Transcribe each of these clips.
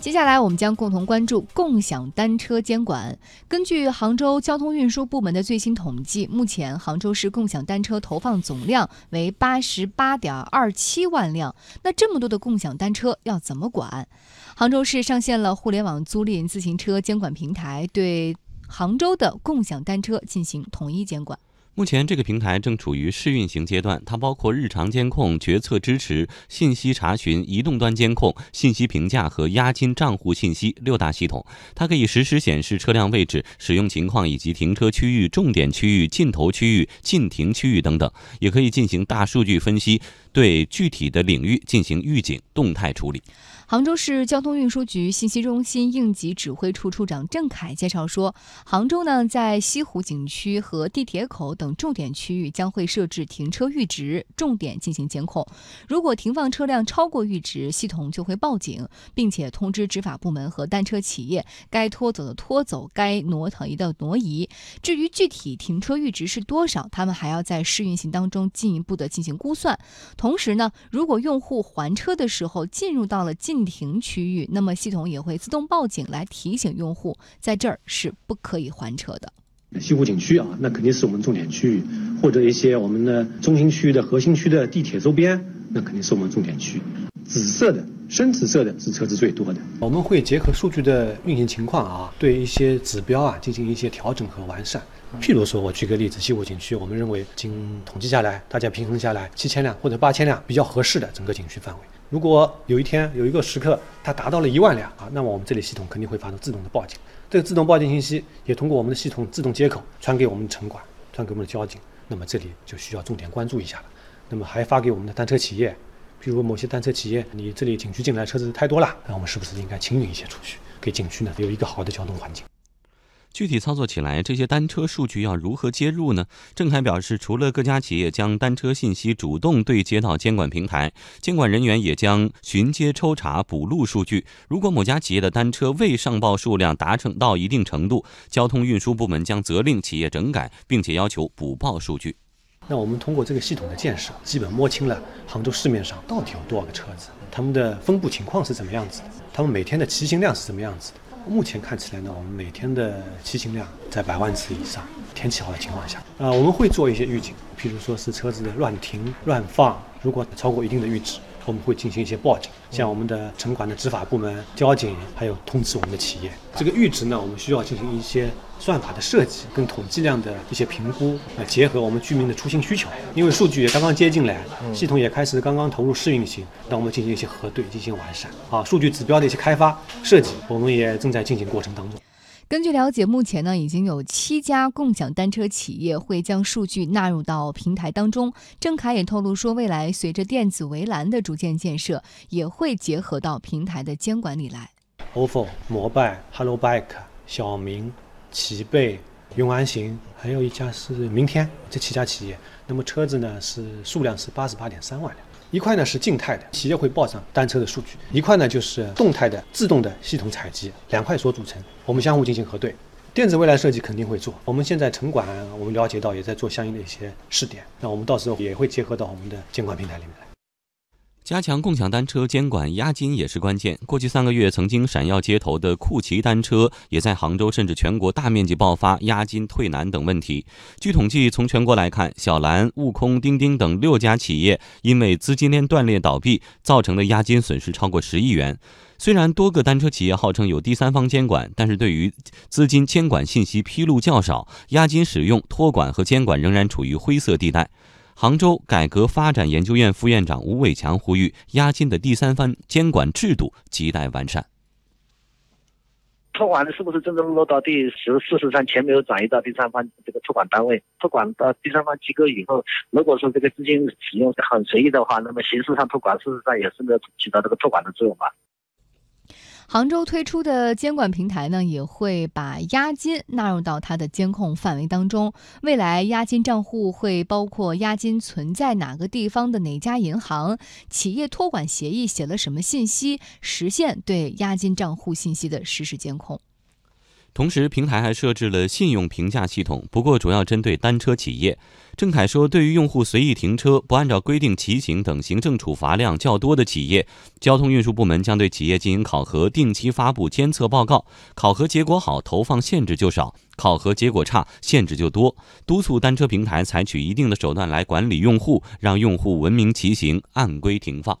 接下来，我们将共同关注共享单车监管。根据杭州交通运输部门的最新统计，目前杭州市共享单车投放总量为八十八点二七万辆。那这么多的共享单车要怎么管？杭州市上线了互联网租赁自行车监管平台，对杭州的共享单车进行统一监管。目前，这个平台正处于试运行阶段，它包括日常监控、决策支持、信息查询、移动端监控、信息评价和押金账户信息六大系统。它可以实时显示车辆位置、使用情况以及停车区域、重点区域、尽头区域、禁停区域等等，也可以进行大数据分析，对具体的领域进行预警、动态处理。杭州市交通运输局信息中心应急指挥处处长郑凯介绍说，杭州呢在西湖景区和地铁口等重点区域将会设置停车阈值，重点进行监控。如果停放车辆超过阈值，系统就会报警，并且通知执法部门和单车企业，该拖走的拖走，该挪腾移的挪移。至于具体停车阈值是多少，他们还要在试运行当中进一步的进行估算。同时呢，如果用户还车的时候进入到了近禁停区域，那么系统也会自动报警来提醒用户，在这儿是不可以还车的。西湖景区啊，那肯定是我们重点区域，或者一些我们的中心区的核心区的地铁周边，那肯定是我们重点区。紫色的、深紫色的是车子最多的。我们会结合数据的运行情况啊，对一些指标啊进行一些调整和完善。譬如说，我举个例子，西湖景区，我们认为经统计下来，大家平衡下来，七千辆或者八千辆比较合适的整个景区范围。如果有一天有一个时刻，它达到了一万辆啊，那么我们这里系统肯定会发出自动的报警。这个自动报警信息也通过我们的系统自动接口传给我们的城管，传给我们的交警。那么这里就需要重点关注一下了。那么还发给我们的单车企业，比如某些单车企业，你这里景区进来车子太多了，那我们是不是应该清运一些出去，给景区呢有一个好的交通环境？具体操作起来，这些单车数据要如何接入呢？郑凯表示，除了各家企业将单车信息主动对接到监管平台，监管人员也将巡街抽查补录数据。如果某家企业的单车未上报数量达成到一定程度，交通运输部门将责令企业整改，并且要求补报数据。那我们通过这个系统的建设，基本摸清了杭州市面上到底有多少个车子，他们的分布情况是怎么样子的，他们每天的骑行量是怎么样子的。目前看起来呢，我们每天的骑行量在百万次以上。天气好的情况下，啊，我们会做一些预警，譬如说是车子的乱停乱放，如果超过一定的阈值。我们会进行一些报警，像我们的城管的执法部门、交警，还有通知我们的企业。这个阈值呢，我们需要进行一些算法的设计，跟统计量的一些评估，来结合我们居民的出行需求。因为数据也刚刚接进来，系统也开始刚刚投入试运行，那我们进行一些核对，进行完善。啊，数据指标的一些开发设计，我们也正在进行过程当中。根据了解，目前呢已经有七家共享单车企业会将数据纳入到平台当中。郑凯也透露说，未来随着电子围栏的逐渐建设，也会结合到平台的监管里来。ofo、摩拜、Hello Bike、小明、齐贝、永安行，还有一家是明天，这七家企业，那么车子呢是数量是八十八点三万辆。一块呢是静态的，企业会报上单车的数据；一块呢就是动态的、自动的系统采集，两块所组成，我们相互进行核对。电子未来设计肯定会做，我们现在城管我们了解到也在做相应的一些试点，那我们到时候也会结合到我们的监管平台里面来。加强共享单车监管，押金也是关键。过去三个月，曾经闪耀街头的酷骑单车，也在杭州甚至全国大面积爆发押金退难等问题。据统计，从全国来看，小蓝、悟空、钉钉等六家企业因为资金链断裂倒闭，造成的押金损失超过十亿元。虽然多个单车企业号称有第三方监管，但是对于资金监管信息披露较少，押金使用、托管和监管仍然处于灰色地带。杭州改革发展研究院副院长吴伟强呼吁，押金的第三方监管制度亟待完善。托管的是不是真正落到第十事实上钱没有转移到第三方这个托管单位，托管到第三方机构以后，如果说这个资金使用很随意的话，那么形式上托管，事实上也是没有起到这个托管的作用吧。杭州推出的监管平台呢，也会把押金纳入到它的监控范围当中。未来押金账户会包括押金存在哪个地方的哪家银行，企业托管协议写了什么信息，实现对押金账户信息的实时监控。同时，平台还设置了信用评价系统，不过主要针对单车企业。郑凯说，对于用户随意停车、不按照规定骑行等行政处罚量较多的企业，交通运输部门将对企业进行考核，定期发布监测报告。考核结果好，投放限制就少；考核结果差，限制就多。督促单车平台采取一定的手段来管理用户，让用户文明骑行，按规停放。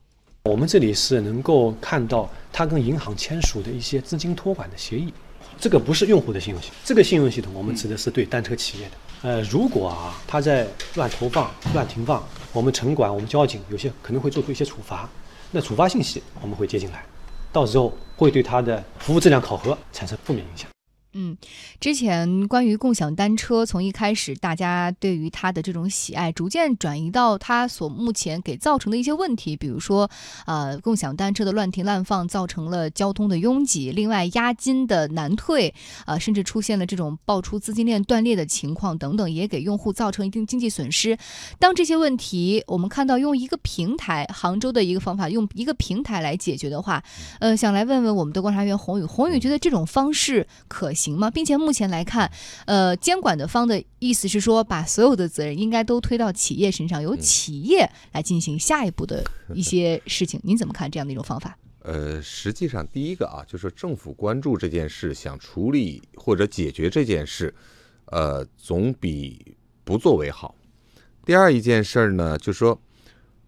我们这里是能够看到他跟银行签署的一些资金托管的协议。这个不是用户的信用系统，这个信用系统我们指的是对单车企业的。呃，如果啊他在乱投放、乱停放，我们城管、我们交警有些可能会做出一些处罚。那处罚信息我们会接进来，到时候会对他的服务质量考核产生负面影响。嗯，之前关于共享单车，从一开始大家对于它的这种喜爱，逐渐转移到它所目前给造成的一些问题，比如说，呃，共享单车的乱停乱放造成了交通的拥挤，另外押金的难退，啊，甚至出现了这种爆出资金链断裂的情况等等，也给用户造成一定经济损失。当这些问题我们看到用一个平台，杭州的一个方法，用一个平台来解决的话，呃，想来问问我们的观察员洪宇，洪宇觉得这种方式可。行吗？并且目前来看，呃，监管的方的意思是说，把所有的责任应该都推到企业身上，由企业来进行下一步的 一些事情。您怎么看这样的一种方法？呃，实际上，第一个啊，就是政府关注这件事，想处理或者解决这件事，呃，总比不作为好。第二一件事儿呢，就是说，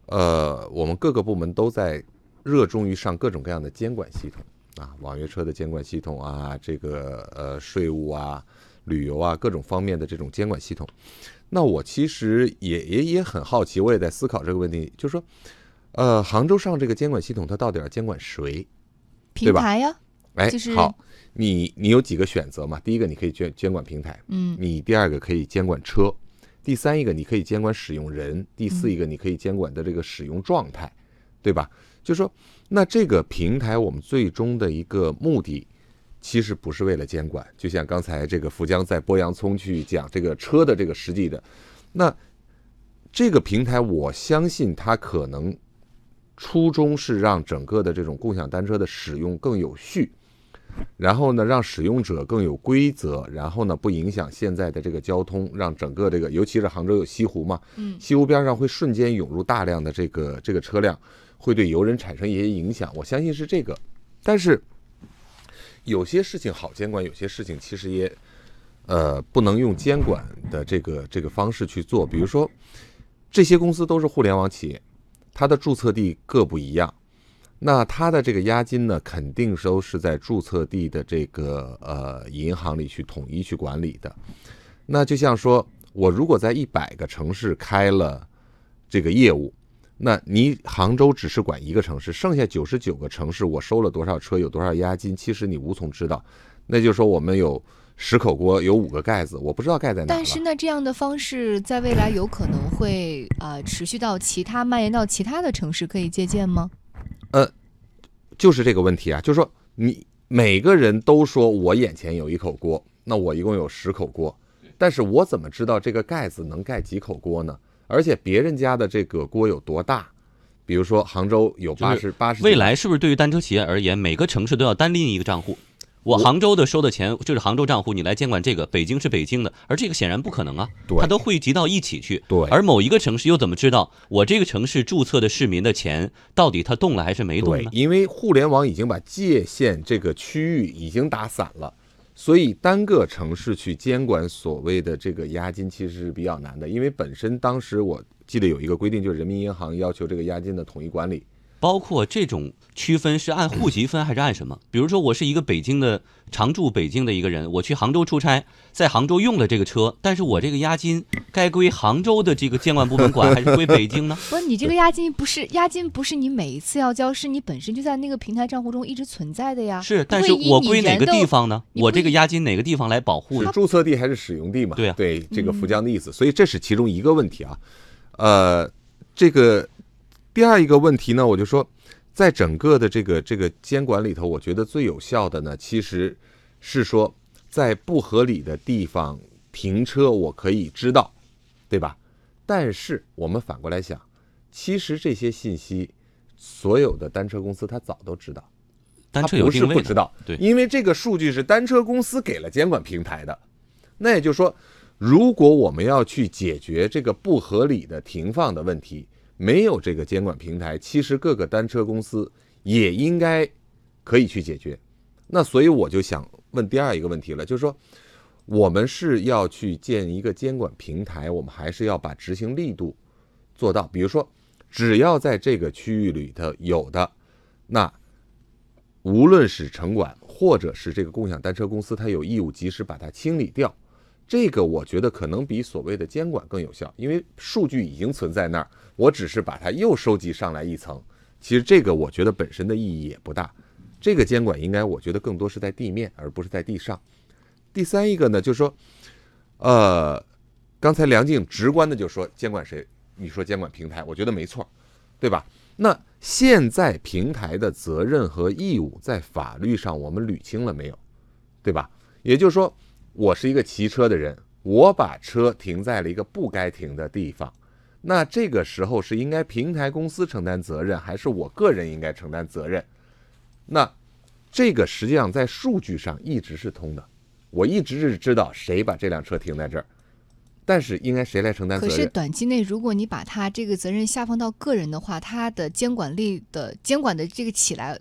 呃，我们各个部门都在热衷于上各种各样的监管系统。啊，网约车的监管系统啊，这个呃税务啊、旅游啊各种方面的这种监管系统，那我其实也也也很好奇，我也在思考这个问题，就是说，呃，杭州上这个监管系统，它到底要监管谁？平台呀，哎，好，你你有几个选择嘛？第一个你可以监监管平台，嗯，你第二个可以监管车，第三一个你可以监管使用人，第四一个你可以监管的这个使用状态，对吧？就说，那这个平台我们最终的一个目的，其实不是为了监管。就像刚才这个福江在剥洋葱去讲这个车的这个实际的，那这个平台我相信它可能初衷是让整个的这种共享单车的使用更有序，然后呢让使用者更有规则，然后呢不影响现在的这个交通，让整个这个尤其是杭州有西湖嘛，嗯，西湖边上会瞬间涌入大量的这个这个车辆。会对游人产生一些影响，我相信是这个。但是有些事情好监管，有些事情其实也呃不能用监管的这个这个方式去做。比如说，这些公司都是互联网企业，它的注册地各不一样，那它的这个押金呢，肯定都是在注册地的这个呃银行里去统一去管理的。那就像说我如果在一百个城市开了这个业务。那你杭州只是管一个城市，剩下九十九个城市，我收了多少车，有多少押金，其实你无从知道。那就是说，我们有十口锅，有五个盖子，我不知道盖在哪。但是呢，这样的方式在未来有可能会呃持续到其他蔓延到其他的城市，可以借鉴吗？呃，就是这个问题啊，就是说你每个人都说我眼前有一口锅，那我一共有十口锅，但是我怎么知道这个盖子能盖几口锅呢？而且别人家的这个锅有多大？比如说杭州有八十八十。未来是不是对于单车企业而言，每个城市都要单拎一个账户？我杭州的收的钱就是杭州账户，你来监管这个；北京是北京的，而这个显然不可能啊，它都汇集到一起去。对。而某一个城市又怎么知道我这个城市注册的市民的钱到底它动了还是没动呢？因为互联网已经把界限这个区域已经打散了。所以单个城市去监管所谓的这个押金，其实是比较难的，因为本身当时我记得有一个规定，就是人民银行要求这个押金的统一管理。包括这种区分是按户籍分还是按什么？比如说我是一个北京的常住北京的一个人，我去杭州出差，在杭州用了这个车，但是我这个押金该归杭州的这个监管部门管，还是归北京呢？不是，你这个押金不是押金，不是你每一次要交，是你本身就在那个平台账户中一直存在的呀。是，但是我归哪个地方呢？我这个押金哪个地方来保护呢？注册地还是使用地嘛？对啊，对这个福江的意思，所以这是其中一个问题啊。呃，这个。第二一个问题呢，我就说，在整个的这个这个监管里头，我觉得最有效的呢，其实是说，在不合理的地方停车，我可以知道，对吧？但是我们反过来想，其实这些信息，所有的单车公司他早都知道。单车它不是不知道，对因为这个数据是单车公司给了监管平台的。那也就是说，如果我们要去解决这个不合理的停放的问题，没有这个监管平台，其实各个单车公司也应该可以去解决。那所以我就想问第二一个问题了，就是说，我们是要去建一个监管平台，我们还是要把执行力度做到？比如说，只要在这个区域里头有的，那无论是城管或者是这个共享单车公司，它有义务及时把它清理掉。这个我觉得可能比所谓的监管更有效，因为数据已经存在那儿，我只是把它又收集上来一层。其实这个我觉得本身的意义也不大。这个监管应该我觉得更多是在地面，而不是在地上。第三一个呢，就是说，呃，刚才梁静直观的就说监管谁？你说监管平台，我觉得没错，对吧？那现在平台的责任和义务在法律上我们捋清了没有？对吧？也就是说，我是一个骑车的人，我把车停在了一个不该停的地方，那这个时候是应该平台公司承担责任，还是我个人应该承担责任？那这个实际上在数据上一直是通的，我一直是知道谁把这辆车停在这儿，但是应该谁来承担责任可是？短期内，如果你把它这个责任下放到个人的话，它的监管力的监管的这个起来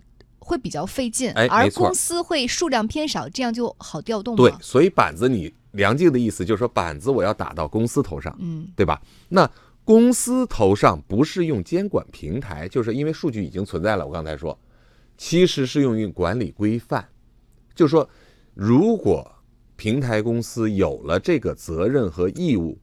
会比较费劲，而哎没错公司会数量偏少，这样就好调动对，。所以板子你梁静的意思就是说板子我要打到公司头上，嗯，对吧？那公司头上不是用监管平台，就是因为数据已经存在了。我刚才说，其实是用于管理规范，就是说，如果平台公司有了这个责任和义务，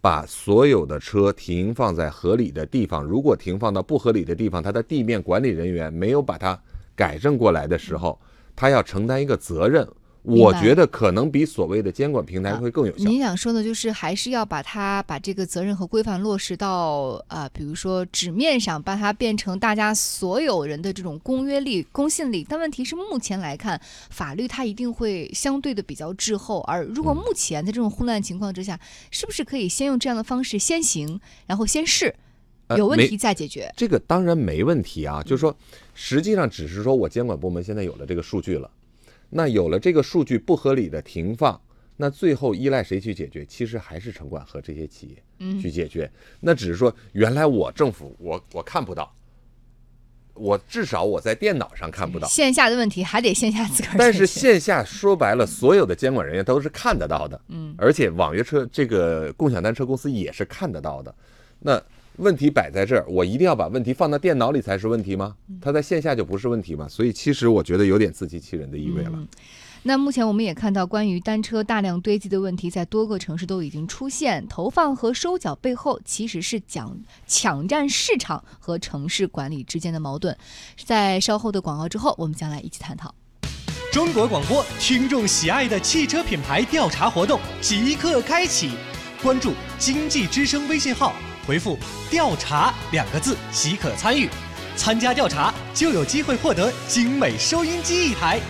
把所有的车停放在合理的地方，如果停放到不合理的地方，它的地面管理人员没有把它改正过来的时候，他要承担一个责任。我觉得可能比所谓的监管平台会更有效。您想说的就是还是要把它把这个责任和规范落实到啊、比如说纸面上，把它变成大家所有人的这种公约力、公信力。但问题是，目前来看，法律它一定会相对的比较滞后。而如果嗯目前在这种混乱情况之下，是不是可以先用这样的方式先行，然后先试，呃有问题再解决？这个当然没问题啊，就是说，实际上只是说我监管部门现在有了这个数据了，那有了这个数据不合理的停放，那最后依赖谁去解决？其实还是城管和这些企业嗯去解决。那只是说，原来我政府我我看不到，我至少我在电脑上看不到，线下的问题还得线下自个儿但是线下说白了，所有的监管人员都是看得到的，嗯，而且网约车这个共享单车公司也是看得到的。那问题摆在这儿，我一定要把问题放到电脑里才是问题吗？嗯它在线下就不是问题吗？所以其实我觉得有点自欺欺人的意味了。嗯那目前我们也看到，关于单车大量堆积的问题，在多个城市都已经出现。投放和收缴背后，其实是讲抢占市场和城市管理之间的矛盾。在稍后的广告之后，我们将来一起探讨。中国广播听众喜爱的汽车品牌调查活动即刻开启，关注“经济之声”微信号，回复“调查”两个字即可参与。参加调查就有机会获得精美收音机一台。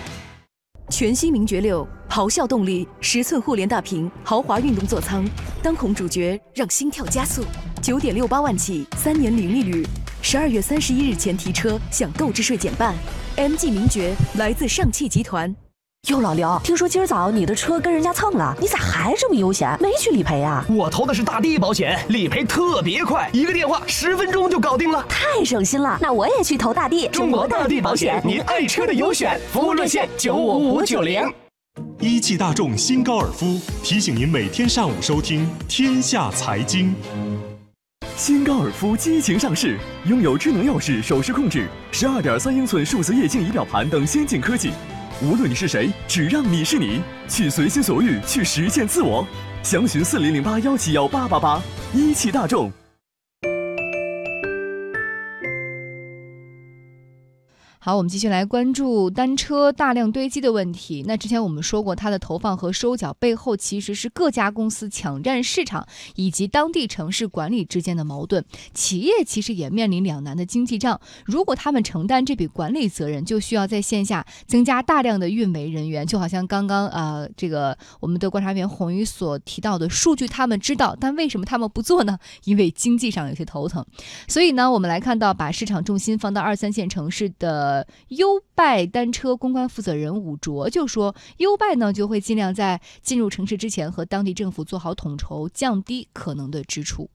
全新名爵六，咆哮动力，十寸互联大屏，豪华运动座舱，当红主角让心跳加速。九点六八万起，三年零利率，十二月三十一日前提车享购置税减半。MG 名爵来自上汽集团。哟，老刘，听说今儿早你的车跟人家蹭了，你咋还这么悠闲？没去理赔啊？我投的是大地保险，理赔特别快，一个电话十分钟就搞定了。太省心了，那我也去投大地。中国大地保险，您爱车的优选，服务热线九五五九零。一汽大众新高尔夫提醒您每天上午收听《天下财经》。新高尔夫激情上市，拥有智能钥匙、手势控制、十二点三英寸数字液晶仪表盘等先进科技。无论你是谁，只让你是你，去随心所欲，去实现自我。详询四零零八幺七幺八八八，一汽大众。好，我们继续来关注单车大量堆积的问题。那之前我们说过，它的投放和收缴背后其实是各家公司抢占市场以及当地城市管理之间的矛盾。企业其实也面临两难的经济账。如果他们承担这笔管理责任，就需要在线下增加大量的运维人员。就好像刚刚呃，这个我们的观察员红宇所提到的数据，他们知道，但为什么他们不做呢？因为经济上有些头疼。所以呢，我们来看到，把市场重心放到二三线城市的。的优拜单车公关负责人武卓就说，优拜呢就会尽量在进入城市之前和当地政府做好统筹，降低可能的支出。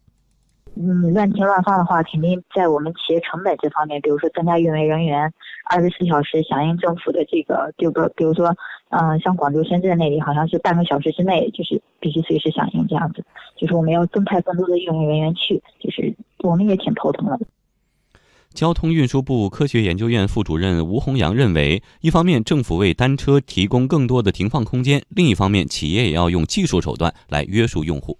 嗯，乱停乱放的话，肯定在我们企业成本这方面，比如说增加运维人员，二十四小时响应政府的这个，就比比如说，嗯，像广州、深圳那里，好像是半个小时之内就是必须随时响应这样子，就是我们要增派更多的运维人员去，就是我们也挺头疼的。交通运输部科学研究院副主任吴洪阳认为，一方面政府为单车提供更多的停放空间，另一方面企业也要用技术手段来约束用户。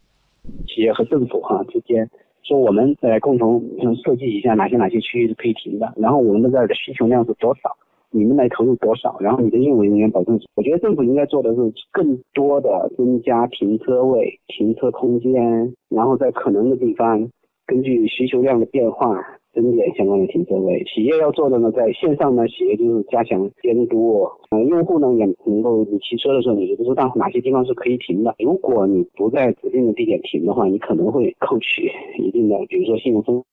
企业和政府哈之间。说我们在共同设计一下哪些哪些区域是可以停的，然后我们的这儿的需求量是多少，你们来投入多少，然后你的运维人员保证。我觉得政府应该做的是更多的增加停车位、停车空间，然后在可能的地方根据需求量的变化。增点相关的停车位，企业要做的呢，在线上呢，企业就是加强监督，呃，用户呢也能够你骑车的时候，你就不知道哪些地方是可以停的。如果你不在指定的地点停的话，你可能会扣取一定的，比如说信用分。